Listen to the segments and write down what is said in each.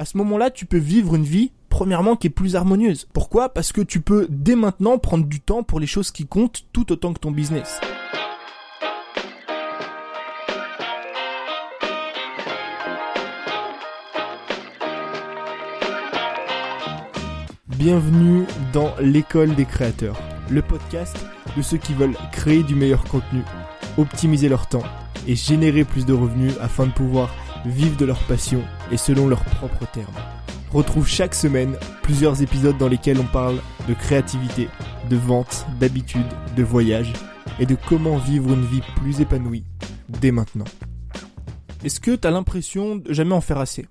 à ce moment-là, tu peux vivre une vie, premièrement, qui est plus harmonieuse. Pourquoi? Parce que tu peux, dès maintenant, prendre du temps pour les choses qui comptent tout autant que ton business. Bienvenue dans l'école des créateurs, le podcast de ceux qui veulent créer du meilleur contenu, optimiser leur temps et générer plus de revenus afin de pouvoir vivent de leur passion et selon leurs propres termes. Retrouve chaque semaine plusieurs épisodes dans lesquels on parle de créativité, de vente, d'habitude, de voyage et de comment vivre une vie plus épanouie dès maintenant. Est-ce que tu as l'impression de jamais en faire assez?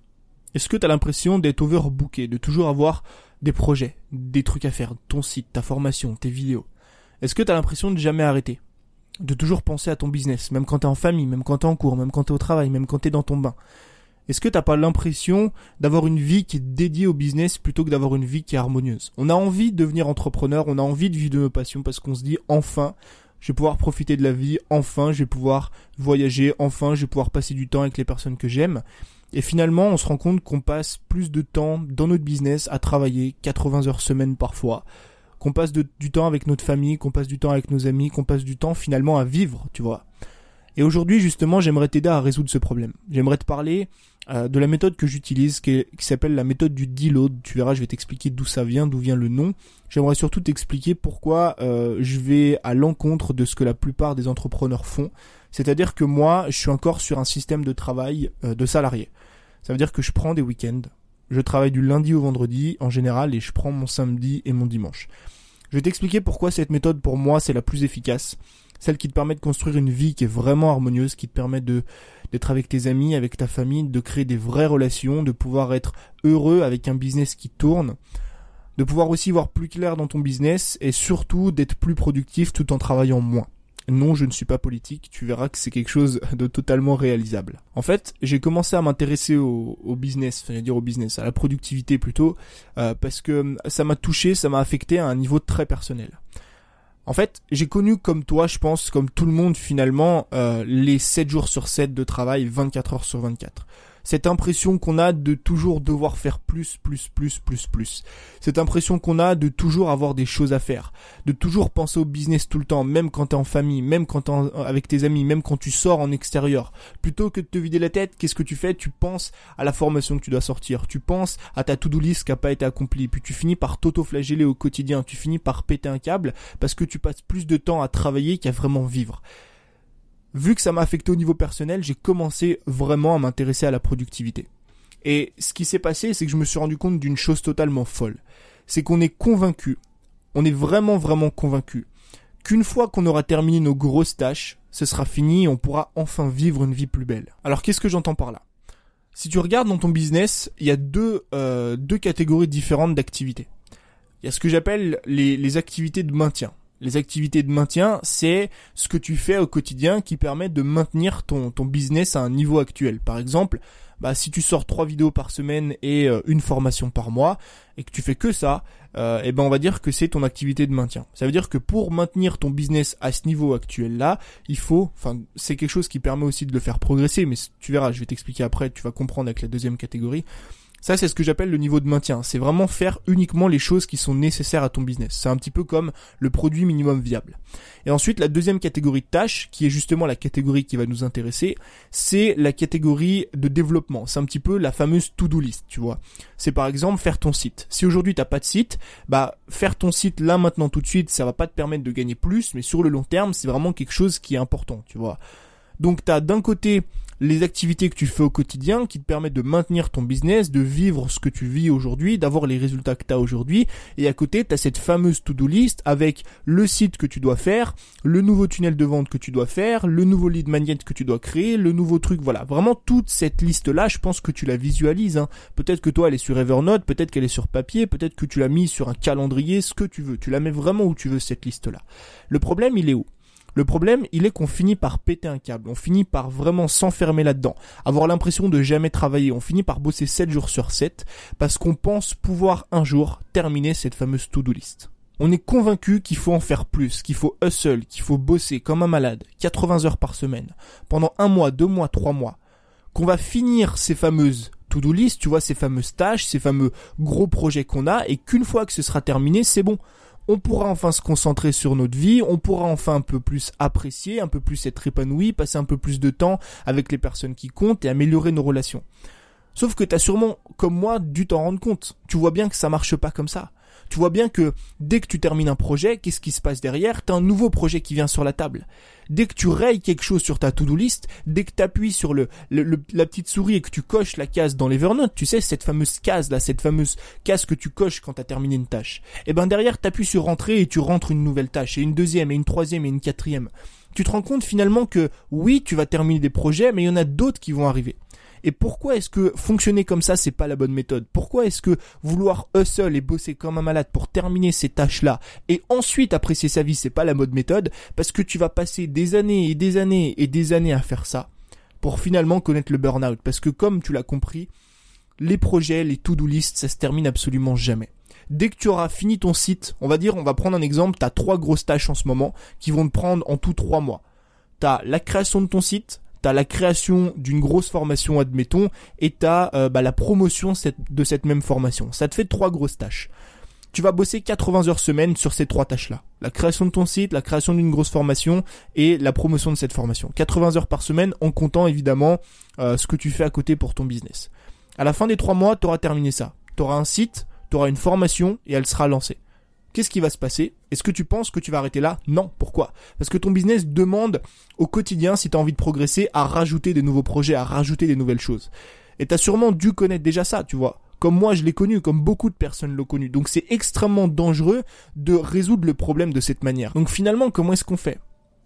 Est-ce que tu as l'impression d'être overbooké, de toujours avoir des projets, des trucs à faire, ton site, ta formation, tes vidéos? Est-ce que tu as l'impression de jamais arrêter? De toujours penser à ton business, même quand t'es en famille, même quand t'es en cours, même quand t'es au travail, même quand t'es dans ton bain. Est-ce que t'as pas l'impression d'avoir une vie qui est dédiée au business plutôt que d'avoir une vie qui est harmonieuse? On a envie de devenir entrepreneur, on a envie de vivre de nos passions parce qu'on se dit enfin, je vais pouvoir profiter de la vie, enfin, je vais pouvoir voyager, enfin, je vais pouvoir passer du temps avec les personnes que j'aime. Et finalement, on se rend compte qu'on passe plus de temps dans notre business à travailler 80 heures semaine parfois, qu'on passe du temps avec notre famille, qu'on passe du temps avec nos amis, qu'on passe du temps finalement à vivre, tu vois. Et aujourd'hui, justement, j'aimerais t'aider à résoudre ce problème. J'aimerais te parler euh, de la méthode que j'utilise, qui, s'appelle la méthode du deload. Tu verras, je vais t'expliquer d'où ça vient, d'où vient le nom. J'aimerais surtout t'expliquer pourquoi euh, je vais à l'encontre de ce que la plupart des entrepreneurs font. C'est-à-dire que moi, je suis encore sur un système de travail euh, de salarié. Ça veut dire que je prends des week-ends, je travaille du lundi au vendredi en général et je prends mon samedi et mon dimanche. Je vais t'expliquer pourquoi cette méthode pour moi c'est la plus efficace, celle qui te permet de construire une vie qui est vraiment harmonieuse, qui te permet de d'être avec tes amis, avec ta famille, de créer des vraies relations, de pouvoir être heureux avec un business qui tourne, de pouvoir aussi voir plus clair dans ton business et surtout d'être plus productif tout en travaillant moins non, je ne suis pas politique, tu verras que c'est quelque chose de totalement réalisable. En fait, j'ai commencé à m'intéresser au, business, enfin, dire au business, à la productivité plutôt, euh, parce que hum, ça m'a touché, ça m'a affecté à un niveau très personnel. En fait, j'ai connu comme toi, je pense, comme tout le monde finalement, euh, les 7 jours sur 7 de travail, 24 heures sur 24 cette impression qu'on a de toujours devoir faire plus, plus, plus, plus, plus. Cette impression qu'on a de toujours avoir des choses à faire, de toujours penser au business tout le temps, même quand t'es en famille, même quand t'es avec tes amis, même quand tu sors en extérieur. Plutôt que de te vider la tête, qu'est-ce que tu fais? Tu penses à la formation que tu dois sortir, tu penses à ta to-do list qui a pas été accomplie, puis tu finis par t'auto-flageller au quotidien, tu finis par péter un câble parce que tu passes plus de temps à travailler qu'à vraiment vivre vu que ça m'a affecté au niveau personnel, j'ai commencé vraiment à m'intéresser à la productivité. Et ce qui s'est passé, c'est que je me suis rendu compte d'une chose totalement folle. C'est qu'on est convaincu, on est vraiment vraiment convaincu, qu'une fois qu'on aura terminé nos grosses tâches, ce sera fini et on pourra enfin vivre une vie plus belle. Alors qu'est-ce que j'entends par là? Si tu regardes dans ton business, il y a deux, euh, deux catégories différentes d'activités. Il y a ce que j'appelle les, les activités de maintien. Les activités de maintien, c'est ce que tu fais au quotidien qui permet de maintenir ton, ton business à un niveau actuel. Par exemple, bah, si tu sors trois vidéos par semaine et euh, une formation par mois et que tu fais que ça, euh, eh ben on va dire que c'est ton activité de maintien. Ça veut dire que pour maintenir ton business à ce niveau actuel là, il faut, enfin c'est quelque chose qui permet aussi de le faire progresser, mais tu verras, je vais t'expliquer après, tu vas comprendre avec la deuxième catégorie. Ça, c'est ce que j'appelle le niveau de maintien. C'est vraiment faire uniquement les choses qui sont nécessaires à ton business. C'est un petit peu comme le produit minimum viable. Et ensuite, la deuxième catégorie de tâches, qui est justement la catégorie qui va nous intéresser, c'est la catégorie de développement. C'est un petit peu la fameuse to-do list, tu vois. C'est par exemple faire ton site. Si aujourd'hui t'as pas de site, bah faire ton site là maintenant tout de suite, ça va pas te permettre de gagner plus, mais sur le long terme, c'est vraiment quelque chose qui est important, tu vois. Donc t'as d'un côté les activités que tu fais au quotidien qui te permettent de maintenir ton business, de vivre ce que tu vis aujourd'hui, d'avoir les résultats que tu as aujourd'hui. Et à côté, tu as cette fameuse to-do list avec le site que tu dois faire, le nouveau tunnel de vente que tu dois faire, le nouveau lead magnet que tu dois créer, le nouveau truc, voilà. Vraiment toute cette liste-là, je pense que tu la visualises. Hein. Peut-être que toi, elle est sur Evernote, peut-être qu'elle est sur papier, peut-être que tu l'as mis sur un calendrier, ce que tu veux. Tu la mets vraiment où tu veux cette liste-là. Le problème, il est où? Le problème, il est qu'on finit par péter un câble, on finit par vraiment s'enfermer là-dedans, avoir l'impression de jamais travailler, on finit par bosser 7 jours sur 7 parce qu'on pense pouvoir un jour terminer cette fameuse to-do list. On est convaincu qu'il faut en faire plus, qu'il faut hustle, qu'il faut bosser comme un malade, 80 heures par semaine, pendant un mois, deux mois, trois mois, qu'on va finir ces fameuses to-do list, tu vois, ces fameuses tâches, ces fameux gros projets qu'on a, et qu'une fois que ce sera terminé, c'est bon. On pourra enfin se concentrer sur notre vie, on pourra enfin un peu plus apprécier, un peu plus être épanoui, passer un peu plus de temps avec les personnes qui comptent et améliorer nos relations. Sauf que t'as sûrement, comme moi, dû t'en rendre compte. Tu vois bien que ça marche pas comme ça tu vois bien que dès que tu termines un projet, qu'est-ce qui se passe derrière? T'as un nouveau projet qui vient sur la table. Dès que tu rayes quelque chose sur ta to-do list, dès que tu appuies sur le, la petite souris et que tu coches la case dans l'Evernote, tu sais, cette fameuse case là, cette fameuse case que tu coches quand tu as terminé une tâche, et eh ben derrière tu appuies sur rentrer et tu rentres une nouvelle tâche, et une deuxième, et une troisième, et une quatrième. Tu te rends compte finalement que oui, tu vas terminer des projets, mais il y en a d'autres qui vont arriver. Et pourquoi est-ce que fonctionner comme ça, c'est pas la bonne méthode? Pourquoi est-ce que vouloir hustle et bosser comme un malade pour terminer ces tâches-là et ensuite apprécier sa vie, c'est pas la bonne méthode? Parce que tu vas passer des années et des années et des années à faire ça pour finalement connaître le burn-out. Parce que comme tu l'as compris, les projets, les to-do list, ça se termine absolument jamais. Dès que tu auras fini ton site, on va dire, on va prendre un exemple, tu trois grosses tâches en ce moment qui vont te prendre en tout trois mois. Tu la création de ton site, t'as la création d'une grosse formation, admettons, et t'as euh, bah, la promotion de cette même formation. Ça te fait trois grosses tâches. Tu vas bosser 80 heures semaine sur ces trois tâches-là. La création de ton site, la création d'une grosse formation et la promotion de cette formation. 80 heures par semaine en comptant évidemment euh, ce que tu fais à côté pour ton business. À la fin des trois mois, tu auras terminé ça. Tu auras un site, tu auras une formation et elle sera lancée qu'est-ce qui va se passer? Est-ce que tu penses que tu vas arrêter là? Non. Pourquoi? Parce que ton business demande au quotidien, si tu as envie de progresser, à rajouter des nouveaux projets, à rajouter des nouvelles choses. Et tu as sûrement dû connaître déjà ça, tu vois. Comme moi, je l'ai connu, comme beaucoup de personnes l'ont connu. Donc c'est extrêmement dangereux de résoudre le problème de cette manière. Donc finalement, comment est-ce qu'on fait?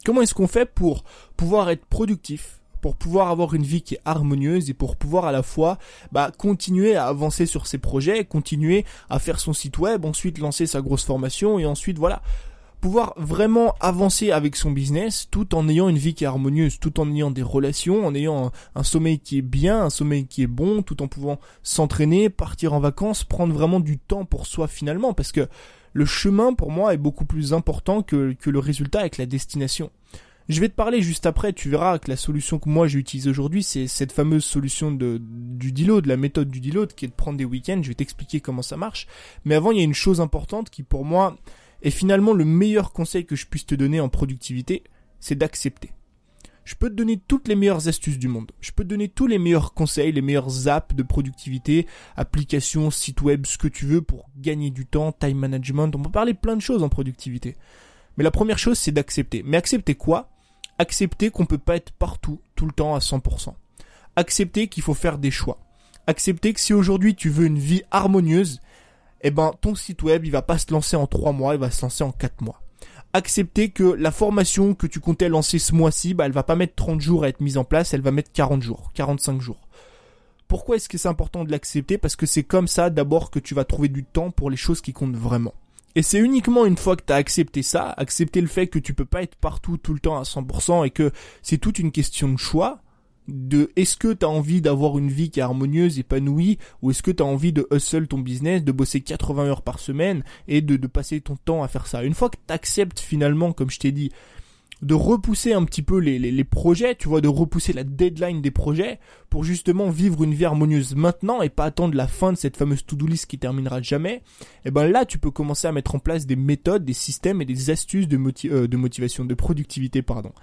Comment est-ce qu'on fait pour pouvoir être productif? Pour pouvoir avoir une vie qui est harmonieuse et pour pouvoir à la fois bah, continuer à avancer sur ses projets, continuer à faire son site web, ensuite lancer sa grosse formation et ensuite voilà pouvoir vraiment avancer avec son business tout en ayant une vie qui est harmonieuse, tout en ayant des relations, en ayant un, sommeil qui est bien, un sommeil qui est bon, tout en pouvant s'entraîner, partir en vacances, prendre vraiment du temps pour soi finalement, parce que le chemin pour moi est beaucoup plus important que, que le résultat avec la destination. Je vais te parler juste après, tu verras que la solution que moi j'utilise aujourd'hui, c'est cette fameuse solution de, du deload, la méthode du deload, qui est de prendre des week-ends, je vais t'expliquer comment ça marche. Mais avant, il y a une chose importante qui pour moi est finalement le meilleur conseil que je puisse te donner en productivité, c'est d'accepter. Je peux te donner toutes les meilleures astuces du monde. Je peux te donner tous les meilleurs conseils, les meilleures apps de productivité, applications, sites web, ce que tu veux pour gagner du temps, time management. On peut parler plein de choses en productivité. Mais la première chose, c'est d'accepter. Mais accepter quoi? Accepter qu'on peut pas être partout tout le temps à 100%. Accepter qu'il faut faire des choix. Accepter que si aujourd'hui tu veux une vie harmonieuse, eh ben ton site web il va pas se lancer en 3 mois, il va se lancer en 4 mois. Accepter que la formation que tu comptais lancer ce mois-ci, bah elle va pas mettre 30 jours à être mise en place, elle va mettre 40 jours, 45 jours. Pourquoi est-ce que c'est important de l'accepter? Parce que c'est comme ça d'abord que tu vas trouver du temps pour les choses qui comptent vraiment. Et c'est uniquement une fois que tu as accepté ça, accepté le fait que tu peux pas être partout tout le temps à 100% et que c'est toute une question de choix, de est-ce que tu as envie d'avoir une vie qui est harmonieuse, épanouie, ou est-ce que tu as envie de hustle ton business, de bosser 80 heures par semaine et de, de passer ton temps à faire ça. Une fois que tu acceptes finalement, comme je t'ai dit, de repousser un petit peu les, les, projets, tu vois, de repousser la deadline des projets pour justement vivre une vie harmonieuse maintenant et pas attendre la fin de cette fameuse to-do list qui terminera jamais, et eh ben là tu peux commencer à mettre en place des méthodes, des systèmes et des astuces de, euh, de motivation, de productivité, pardon.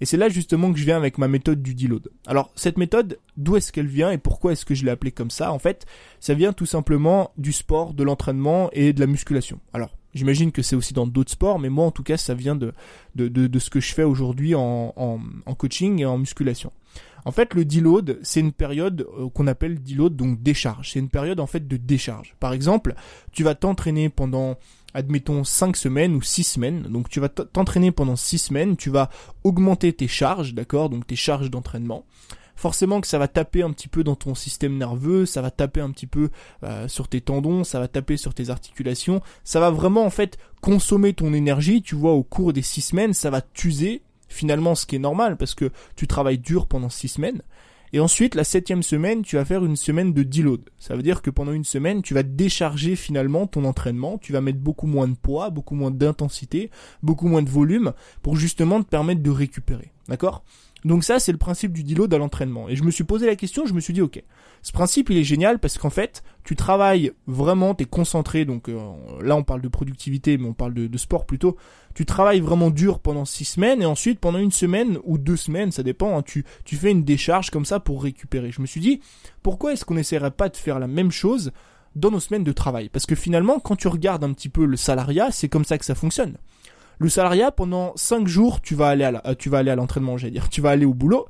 Et c'est là justement que je viens avec ma méthode du deload. Alors cette méthode, d'où est-ce qu'elle vient et pourquoi est-ce que je l'ai appelée comme ça? En fait, ça vient tout simplement du sport, de l'entraînement et de la musculation. Alors J'imagine que c'est aussi dans d'autres sports, mais moi en tout cas ça vient de, de, de, ce que je fais aujourd'hui en, en, en, coaching et en musculation. En fait le deload c'est une période euh, qu'on appelle deload donc décharge. C'est une période en fait de décharge. Par exemple tu vas t'entraîner pendant admettons 5 semaines ou 6 semaines. Donc tu vas t'entraîner pendant 6 semaines, tu vas augmenter tes charges, d'accord Donc tes charges d'entraînement forcément que ça va taper un petit peu dans ton système nerveux, ça va taper un petit peu euh, sur tes tendons, ça va taper sur tes articulations, ça va vraiment en fait consommer ton énergie, tu vois, au cours des six semaines, ça va t'user, finalement ce qui est normal parce que tu travailles dur pendant six semaines. Et ensuite, la septième semaine, tu vas faire une semaine de deload. Ça veut dire que pendant une semaine, tu vas décharger finalement ton entraînement, tu vas mettre beaucoup moins de poids, beaucoup moins d'intensité, beaucoup moins de volume, pour justement te permettre de récupérer. D'accord? Donc ça, c'est le principe du deload à l'entraînement. Et je me suis posé la question, je me suis dit, ok, ce principe, il est génial parce qu'en fait, tu travailles vraiment, tu es concentré. Donc euh, là, on parle de productivité, mais on parle de, sport plutôt. Tu travailles vraiment dur pendant six semaines et ensuite, pendant une semaine ou deux semaines, ça dépend, hein, tu, tu fais une décharge comme ça pour récupérer. Je me suis dit, pourquoi est-ce qu'on n'essaierait pas de faire la même chose dans nos semaines de travail? Parce que finalement, quand tu regardes un petit peu le salariat, c'est comme ça que ça fonctionne. Le salariat, pendant 5 jours, tu vas aller à euh, tu vas aller à l'entraînement, j'allais dire. Tu vas aller au boulot,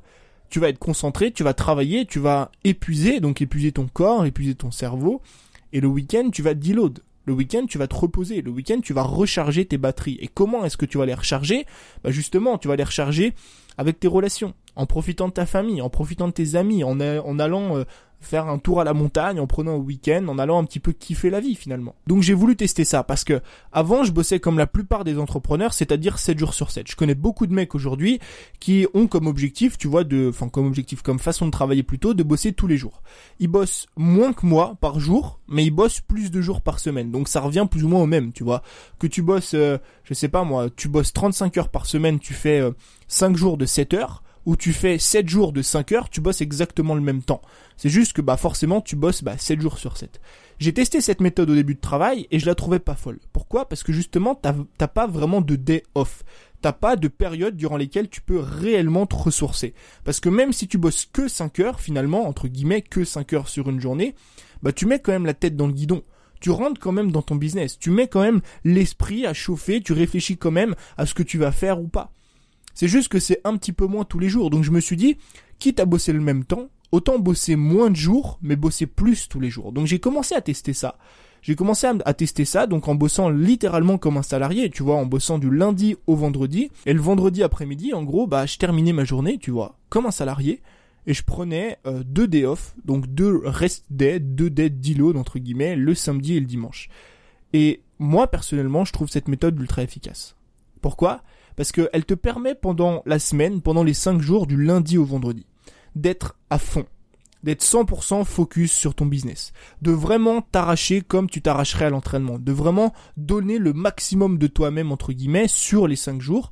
tu vas être concentré, tu vas travailler, tu vas épuiser, donc épuiser ton corps, épuiser ton cerveau. Et le week-end, tu vas deload. Le week-end, tu vas te reposer. Le week-end, tu vas recharger tes batteries. Et comment est-ce que tu vas les recharger Bah justement, tu vas les recharger avec tes relations, en profitant de ta famille, en profitant de tes amis, en, allant euh, faire un tour à la montagne en prenant un week-end, en allant un petit peu kiffer la vie finalement. Donc j'ai voulu tester ça parce que avant je bossais comme la plupart des entrepreneurs, c'est-à-dire 7 jours sur 7. Je connais beaucoup de mecs aujourd'hui qui ont comme objectif, tu vois, de, enfin comme objectif, comme façon de travailler plutôt, de bosser tous les jours. Ils bossent moins que moi par jour, mais ils bossent plus de jours par semaine. Donc ça revient plus ou moins au même, tu vois. Que tu bosses, euh, je sais pas moi, tu bosses 35 heures par semaine, tu fais 5 euh, jours de 7 heures où tu fais 7 jours de 5 heures, tu bosses exactement le même temps. C'est juste que bah forcément tu bosses bah, 7 jours sur 7. J'ai testé cette méthode au début de travail et je la trouvais pas folle. Pourquoi? Parce que justement t'as pas vraiment de day off. T'as pas de période durant lesquelles tu peux réellement te ressourcer. Parce que même si tu bosses que 5 heures, finalement, entre guillemets, que 5 heures sur une journée, bah tu mets quand même la tête dans le guidon tu rentres quand même dans ton business. Tu mets quand même l'esprit à chauffer, tu réfléchis quand même à ce que tu vas faire ou pas. C'est juste que c'est un petit peu moins tous les jours. Donc je me suis dit, quitte à bosser le même temps, autant bosser moins de jours, mais bosser plus tous les jours. Donc j'ai commencé à tester ça. J'ai commencé à, tester ça, donc en bossant littéralement comme un salarié, tu vois, en bossant du lundi au vendredi. Et le vendredi après-midi, en gros, bah je terminais ma journée, tu vois, comme un salarié. Et je prenais euh, deux day off, donc deux rest day, deux days deload entre guillemets, le samedi et le dimanche. Et moi personnellement, je trouve cette méthode ultra efficace. Pourquoi? Parce qu'elle te permet pendant la semaine, pendant les 5 jours du lundi au vendredi, d'être à fond, d'être 100% focus sur ton business, de vraiment t'arracher comme tu t'arracherais à l'entraînement, de vraiment donner le maximum de toi-même entre guillemets sur les 5 jours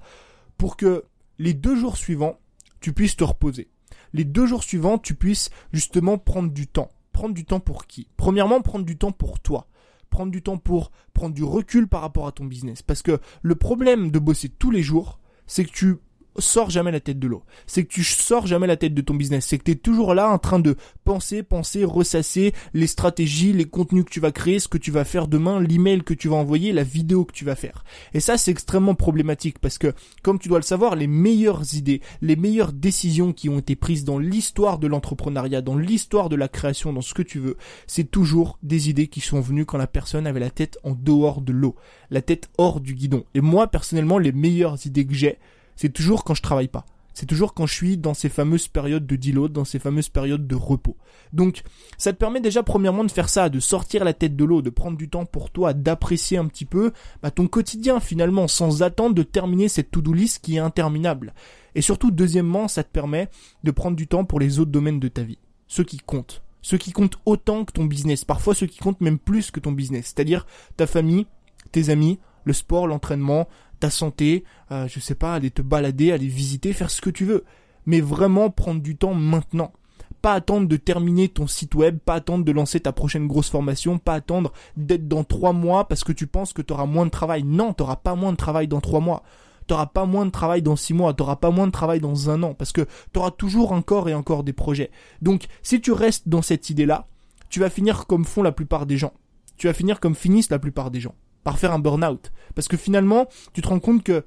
pour que les deux jours suivants, tu puisses te reposer. Les deux jours suivants, tu puisses justement prendre du temps. Prendre du temps pour qui? Premièrement, prendre du temps pour toi prendre du temps pour prendre du recul par rapport à ton business. Parce que le problème de bosser tous les jours, c'est que tu sors jamais la tête de l'eau. C'est que tu sors jamais la tête de ton business. C'est que tu es toujours là en train de penser, penser, ressasser les stratégies, les contenus que tu vas créer, ce que tu vas faire demain, l'email que tu vas envoyer, la vidéo que tu vas faire. Et ça, c'est extrêmement problématique parce que, comme tu dois le savoir, les meilleures idées, les meilleures décisions qui ont été prises dans l'histoire de l'entrepreneuriat, dans l'histoire de la création, dans ce que tu veux, c'est toujours des idées qui sont venues quand la personne avait la tête en dehors de l'eau, la tête hors du guidon. Et moi, personnellement, les meilleures idées que j'ai, c'est toujours quand je travaille pas. C'est toujours quand je suis dans ces fameuses périodes de deload, dans ces fameuses périodes de repos. Donc, ça te permet déjà premièrement de faire ça, de sortir la tête de l'eau, de prendre du temps pour toi, d'apprécier un petit peu bah, ton quotidien finalement, sans attendre de terminer cette to-do list qui est interminable. Et surtout, deuxièmement, ça te permet de prendre du temps pour les autres domaines de ta vie, ceux qui comptent, ceux qui comptent autant que ton business, parfois ceux qui comptent même plus que ton business, c'est-à-dire ta famille, tes amis, le sport, l'entraînement, ta santé, euh, je sais pas, aller te balader, aller visiter, faire ce que tu veux. Mais vraiment prendre du temps maintenant. Pas attendre de terminer ton site web, pas attendre de lancer ta prochaine grosse formation, pas attendre d'être dans trois mois parce que tu penses que tu auras moins de travail. Non, tu pas moins de travail dans trois mois. Tu pas moins de travail dans six mois, tu pas moins de travail dans un an, parce que tu auras toujours encore et encore des projets. Donc, si tu restes dans cette idée-là, tu vas finir comme font la plupart des gens. Tu vas finir comme finissent la plupart des gens par faire un burn-out. Parce que finalement, tu te rends compte que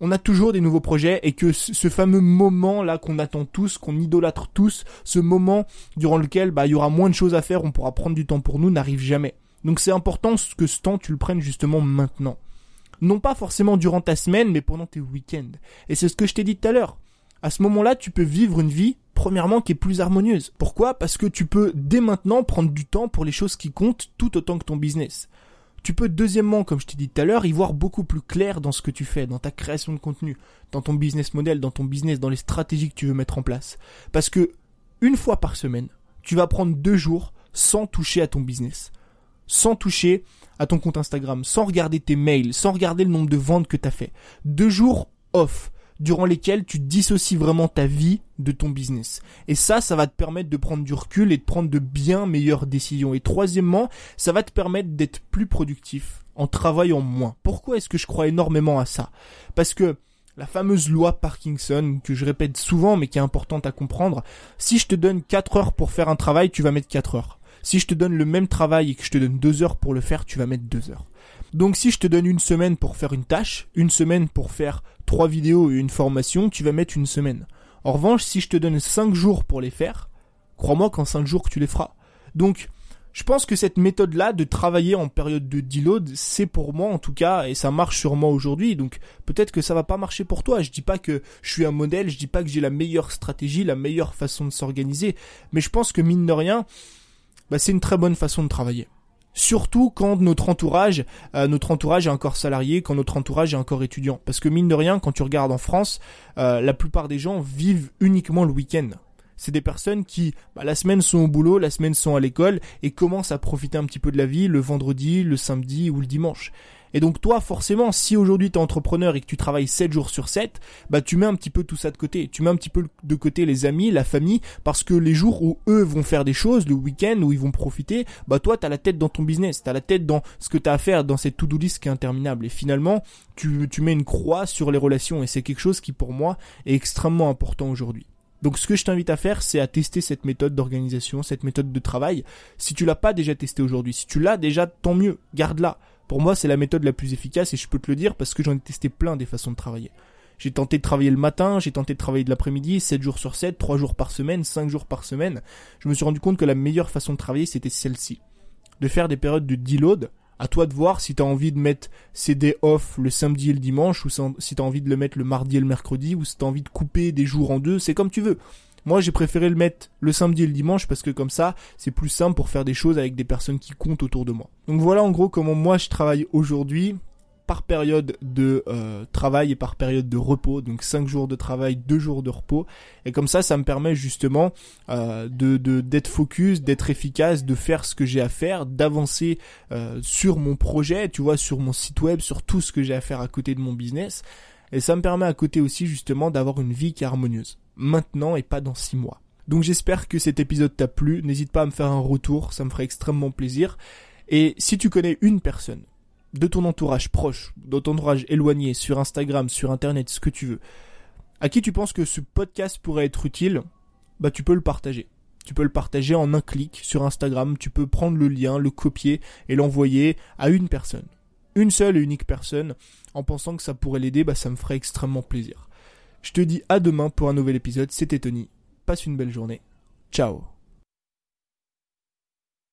on a toujours des nouveaux projets et que ce fameux moment là qu'on attend tous, qu'on idolâtre tous, ce moment durant lequel bah il y aura moins de choses à faire, on pourra prendre du temps pour nous, n'arrive jamais. Donc c'est important que ce temps tu le prennes justement maintenant. Non pas forcément durant ta semaine, mais pendant tes week-ends. Et c'est ce que je t'ai dit tout à l'heure. À ce moment-là, tu peux vivre une vie, premièrement, qui est plus harmonieuse. Pourquoi? Parce que tu peux dès maintenant prendre du temps pour les choses qui comptent tout autant que ton business. Tu peux deuxièmement, comme je t'ai dit tout à l'heure, y voir beaucoup plus clair dans ce que tu fais, dans ta création de contenu, dans ton business model, dans ton business, dans les stratégies que tu veux mettre en place. Parce que une fois par semaine, tu vas prendre deux jours sans toucher à ton business, sans toucher à ton compte Instagram, sans regarder tes mails, sans regarder le nombre de ventes que tu as fait. Deux jours off. Durant lesquelles tu dissocies vraiment ta vie de ton business. Et ça, ça va te permettre de prendre du recul et de prendre de bien meilleures décisions. Et troisièmement, ça va te permettre d'être plus productif en travaillant moins. Pourquoi est-ce que je crois énormément à ça? Parce que la fameuse loi Parkinson, que je répète souvent mais qui est importante à comprendre, si je te donne 4 heures pour faire un travail, tu vas mettre 4 heures. Si je te donne le même travail et que je te donne 2 heures pour le faire, tu vas mettre 2 heures. Donc si je te donne une semaine pour faire une tâche, une semaine pour faire trois vidéos et une formation, tu vas mettre une semaine. En revanche, si je te donne 5 jours pour les faire, crois-moi qu'en 5 jours tu les feras. Donc je pense que cette méthode-là de travailler en période de deload, c'est pour moi en tout cas, et ça marche sur moi aujourd'hui. Donc peut-être que ça va pas marcher pour toi. Je dis pas que je suis un modèle, je dis pas que j'ai la meilleure stratégie, la meilleure façon de s'organiser, mais je pense que mine de rien, bah, c'est une très bonne façon de travailler. Surtout quand notre entourage, euh, notre entourage est encore salarié, quand notre entourage est encore étudiant. Parce que mine de rien, quand tu regardes en France, euh, la plupart des gens vivent uniquement le week-end c'est des personnes qui, bah, la semaine sont au boulot, la semaine sont à l'école et commencent à profiter un petit peu de la vie le vendredi, le samedi ou le dimanche. Et donc toi, forcément, si aujourd'hui tu es entrepreneur et que tu travailles 7 jours sur 7, bah tu mets un petit peu tout ça de côté. Tu mets un petit peu de côté les amis, la famille, parce que les jours où eux vont faire des choses, le week-end où ils vont profiter, bah toi tu as la tête dans ton business, tu as la tête dans ce que tu as à faire dans cette to-do list qui est interminable. Et finalement, tu, tu mets une croix sur les relations et c'est quelque chose qui pour moi est extrêmement important aujourd'hui. Donc ce que je t'invite à faire, c'est à tester cette méthode d'organisation, cette méthode de travail. Si tu l'as pas déjà testé aujourd'hui, si tu l'as déjà, tant mieux, garde-la. Pour moi, c'est la méthode la plus efficace et je peux te le dire parce que j'en ai testé plein des façons de travailler. J'ai tenté de travailler le matin, j'ai tenté de travailler de l'après-midi, 7 jours sur 7, 3 jours par semaine, 5 jours par semaine. Je me suis rendu compte que la meilleure façon de travailler, c'était celle-ci. De faire des périodes de deload, à toi de voir si tu as envie de mettre CD off le samedi et le dimanche, ou si tu as envie de le mettre le mardi et le mercredi, ou si tu as envie de couper des jours en deux, c'est comme tu veux. Moi, j'ai préféré le mettre le samedi et le dimanche parce que comme ça, c'est plus simple pour faire des choses avec des personnes qui comptent autour de moi. Donc voilà en gros comment moi je travaille aujourd'hui par période de euh, travail et par période de repos, donc 5 jours de travail, 2 jours de repos. Et comme ça, ça me permet justement euh, de d'être focus, d'être efficace, de faire ce que j'ai à faire, d'avancer euh, sur mon projet, tu vois, sur mon site web, sur tout ce que j'ai à faire à côté de mon business. Et ça me permet à côté aussi justement d'avoir une vie qui est harmonieuse. Maintenant et pas dans 6 mois. Donc j'espère que cet épisode t'a plu. N'hésite pas à me faire un retour, ça me ferait extrêmement plaisir. Et si tu connais une personne de ton entourage proche, de ton entourage éloigné, sur Instagram, sur Internet, ce que tu veux, à qui tu penses que ce podcast pourrait être utile, bah tu peux le partager. Tu peux le partager en un clic sur Instagram, tu peux prendre le lien, le copier et l'envoyer à une personne. Une seule et unique personne, en pensant que ça pourrait l'aider, bah ça me ferait extrêmement plaisir. Je te dis à demain pour un nouvel épisode, c'était Tony. Passe une belle journée. Ciao